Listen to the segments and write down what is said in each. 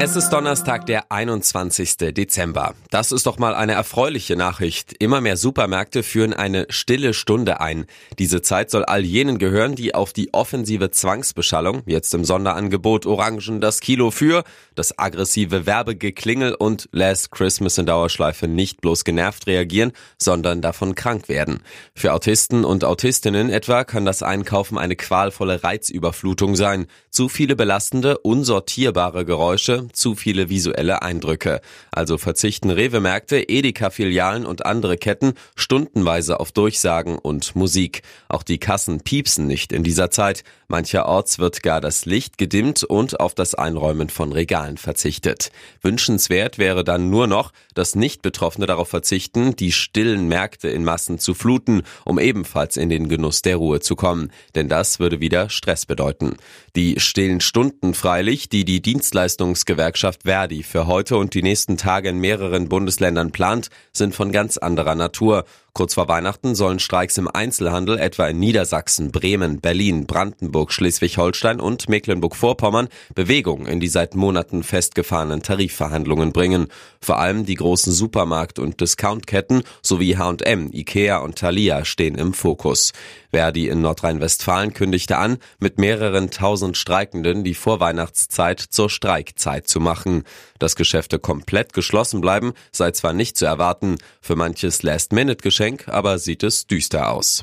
Es ist Donnerstag, der 21. Dezember. Das ist doch mal eine erfreuliche Nachricht. Immer mehr Supermärkte führen eine stille Stunde ein. Diese Zeit soll all jenen gehören, die auf die offensive Zwangsbeschallung, jetzt im Sonderangebot Orangen das Kilo für, das aggressive Werbegeklingel und Last Christmas in Dauerschleife nicht bloß genervt reagieren, sondern davon krank werden. Für Autisten und Autistinnen etwa kann das Einkaufen eine qualvolle Reizüberflutung sein. Zu viele belastende, unsortierbare Geräusche, zu viele visuelle Eindrücke. Also verzichten Rewe-Märkte, Edeka-Filialen und andere Ketten stundenweise auf Durchsagen und Musik. Auch die Kassen piepsen nicht in dieser Zeit. Mancherorts wird gar das Licht gedimmt und auf das Einräumen von Regalen verzichtet. Wünschenswert wäre dann nur noch, dass Nicht-Betroffene darauf verzichten, die stillen Märkte in Massen zu fluten, um ebenfalls in den Genuss der Ruhe zu kommen. Denn das würde wieder Stress bedeuten. Die stillen Stunden freilich, die die Dienstleistungsgewerkschaft Verdi für heute und die nächsten Tage in mehreren Bundesländern plant, sind von ganz anderer Natur Kurz vor Weihnachten sollen Streiks im Einzelhandel etwa in Niedersachsen, Bremen, Berlin, Brandenburg, Schleswig-Holstein und Mecklenburg-Vorpommern Bewegung in die seit Monaten festgefahrenen Tarifverhandlungen bringen. Vor allem die großen Supermarkt- und Discountketten sowie H&M, Ikea und Thalia stehen im Fokus. Verdi in Nordrhein-Westfalen kündigte an, mit mehreren tausend Streikenden die Vorweihnachtszeit zur Streikzeit zu machen. Dass Geschäfte komplett geschlossen bleiben, sei zwar nicht zu erwarten, für manches Last-Minute-Geschäft Geschenk, aber sieht es düster aus.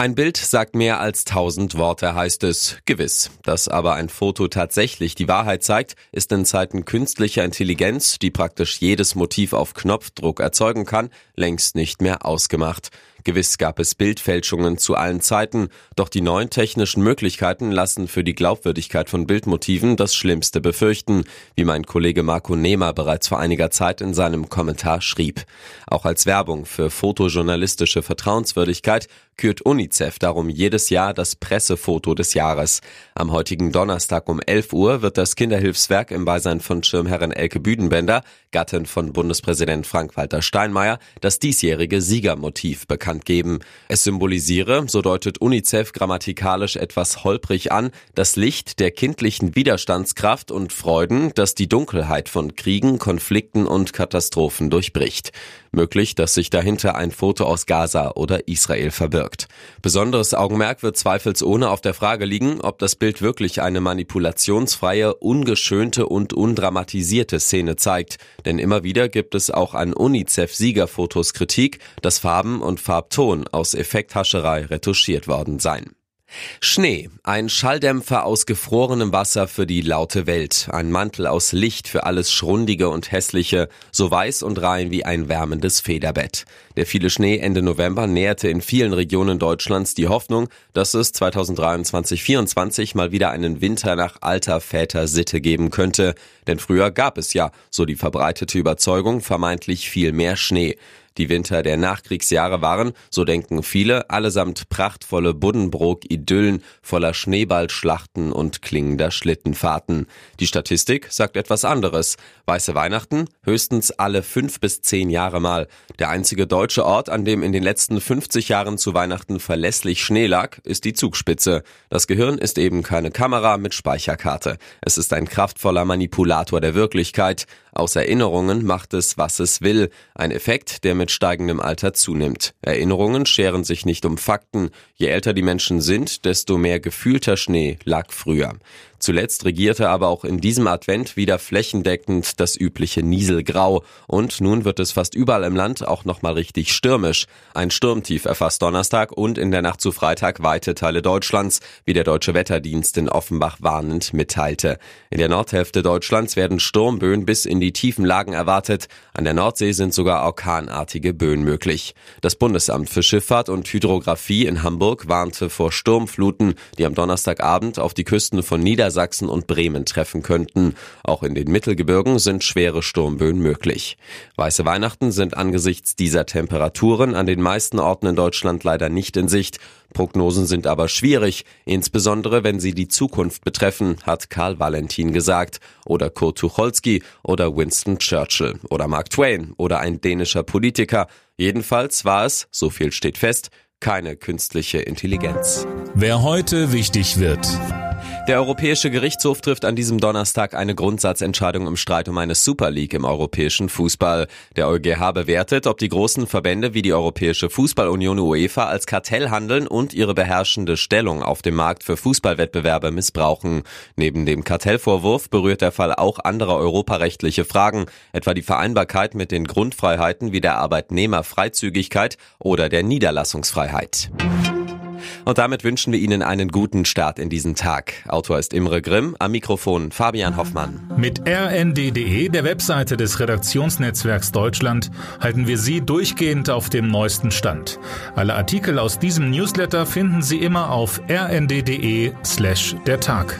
Ein Bild sagt mehr als tausend Worte, heißt es. Gewiss. Dass aber ein Foto tatsächlich die Wahrheit zeigt, ist in Zeiten künstlicher Intelligenz, die praktisch jedes Motiv auf Knopfdruck erzeugen kann, längst nicht mehr ausgemacht. Gewiss gab es Bildfälschungen zu allen Zeiten, doch die neuen technischen Möglichkeiten lassen für die Glaubwürdigkeit von Bildmotiven das Schlimmste befürchten, wie mein Kollege Marco Nehmer bereits vor einiger Zeit in seinem Kommentar schrieb. Auch als Werbung für fotojournalistische Vertrauenswürdigkeit kürt UNICEF darum jedes Jahr das Pressefoto des Jahres. Am heutigen Donnerstag um 11 Uhr wird das Kinderhilfswerk im Beisein von Schirmherrin Elke Büdenbender, Gattin von Bundespräsident Frank-Walter Steinmeier, das diesjährige Siegermotiv bekannt geben. Es symbolisiere, so deutet UNICEF grammatikalisch etwas holprig an, das Licht der kindlichen Widerstandskraft und Freuden, das die Dunkelheit von Kriegen, Konflikten und Katastrophen durchbricht. Möglich, dass sich dahinter ein Foto aus Gaza oder Israel verbirgt. Besonderes Augenmerk wird zweifelsohne auf der Frage liegen, ob das Bild wirklich eine manipulationsfreie, ungeschönte und undramatisierte Szene zeigt. Denn immer wieder gibt es auch an UNICEF-Siegerfotos Kritik, dass Farben und Farbton aus Effekthascherei retuschiert worden seien. Schnee, ein Schalldämpfer aus gefrorenem Wasser für die laute Welt, ein Mantel aus Licht für alles Schrundige und Hässliche, so weiß und rein wie ein wärmendes Federbett. Der viele Schnee Ende November näherte in vielen Regionen Deutschlands die Hoffnung, dass es 2023-24 mal wieder einen Winter nach alter Väter Sitte geben könnte. Denn früher gab es ja, so die verbreitete Überzeugung, vermeintlich viel mehr Schnee. Die Winter der Nachkriegsjahre waren, so denken viele, allesamt prachtvolle Buddenbrook-Idyllen voller Schneeballschlachten und klingender Schlittenfahrten. Die Statistik sagt etwas anderes. Weiße Weihnachten höchstens alle fünf bis zehn Jahre mal. Der einzige deutsche Ort, an dem in den letzten 50 Jahren zu Weihnachten verlässlich Schnee lag, ist die Zugspitze. Das Gehirn ist eben keine Kamera mit Speicherkarte. Es ist ein kraftvoller Manipulator der Wirklichkeit. Aus Erinnerungen macht es, was es will. Ein Effekt, der mit steigendem Alter zunimmt. Erinnerungen scheren sich nicht um Fakten. Je älter die Menschen sind, desto mehr gefühlter Schnee lag früher. Zuletzt regierte aber auch in diesem Advent wieder flächendeckend das übliche Nieselgrau und nun wird es fast überall im Land auch nochmal richtig stürmisch. Ein Sturmtief erfasst Donnerstag und in der Nacht zu Freitag weite Teile Deutschlands, wie der Deutsche Wetterdienst in Offenbach warnend mitteilte. In der Nordhälfte Deutschlands werden Sturmböen bis in die tiefen Lagen erwartet. An der Nordsee sind sogar orkanartige Böen möglich. Das Bundesamt für Schifffahrt und Hydrographie in Hamburg warnte vor Sturmfluten, die am Donnerstagabend auf die Küsten von Niedersachsen Niedersachsen und Bremen treffen könnten. Auch in den Mittelgebirgen sind schwere Sturmböen möglich. Weiße Weihnachten sind angesichts dieser Temperaturen an den meisten Orten in Deutschland leider nicht in Sicht. Prognosen sind aber schwierig, insbesondere wenn sie die Zukunft betreffen, hat Karl Valentin gesagt. Oder Kurt Tucholsky oder Winston Churchill oder Mark Twain oder ein dänischer Politiker. Jedenfalls war es, so viel steht fest, keine künstliche Intelligenz. Wer heute wichtig wird. Der Europäische Gerichtshof trifft an diesem Donnerstag eine Grundsatzentscheidung im Streit um eine Super League im europäischen Fußball. Der EuGH bewertet, ob die großen Verbände wie die Europäische Fußballunion UEFA als Kartell handeln und ihre beherrschende Stellung auf dem Markt für Fußballwettbewerbe missbrauchen. Neben dem Kartellvorwurf berührt der Fall auch andere europarechtliche Fragen, etwa die Vereinbarkeit mit den Grundfreiheiten wie der Arbeitnehmerfreizügigkeit oder der Niederlassungsfreiheit. Und damit wünschen wir Ihnen einen guten Start in diesen Tag. Autor ist Imre Grimm, am Mikrofon Fabian Hoffmann. Mit rnd.de, der Webseite des Redaktionsnetzwerks Deutschland, halten wir Sie durchgehend auf dem neuesten Stand. Alle Artikel aus diesem Newsletter finden Sie immer auf rnd.de slash der Tag.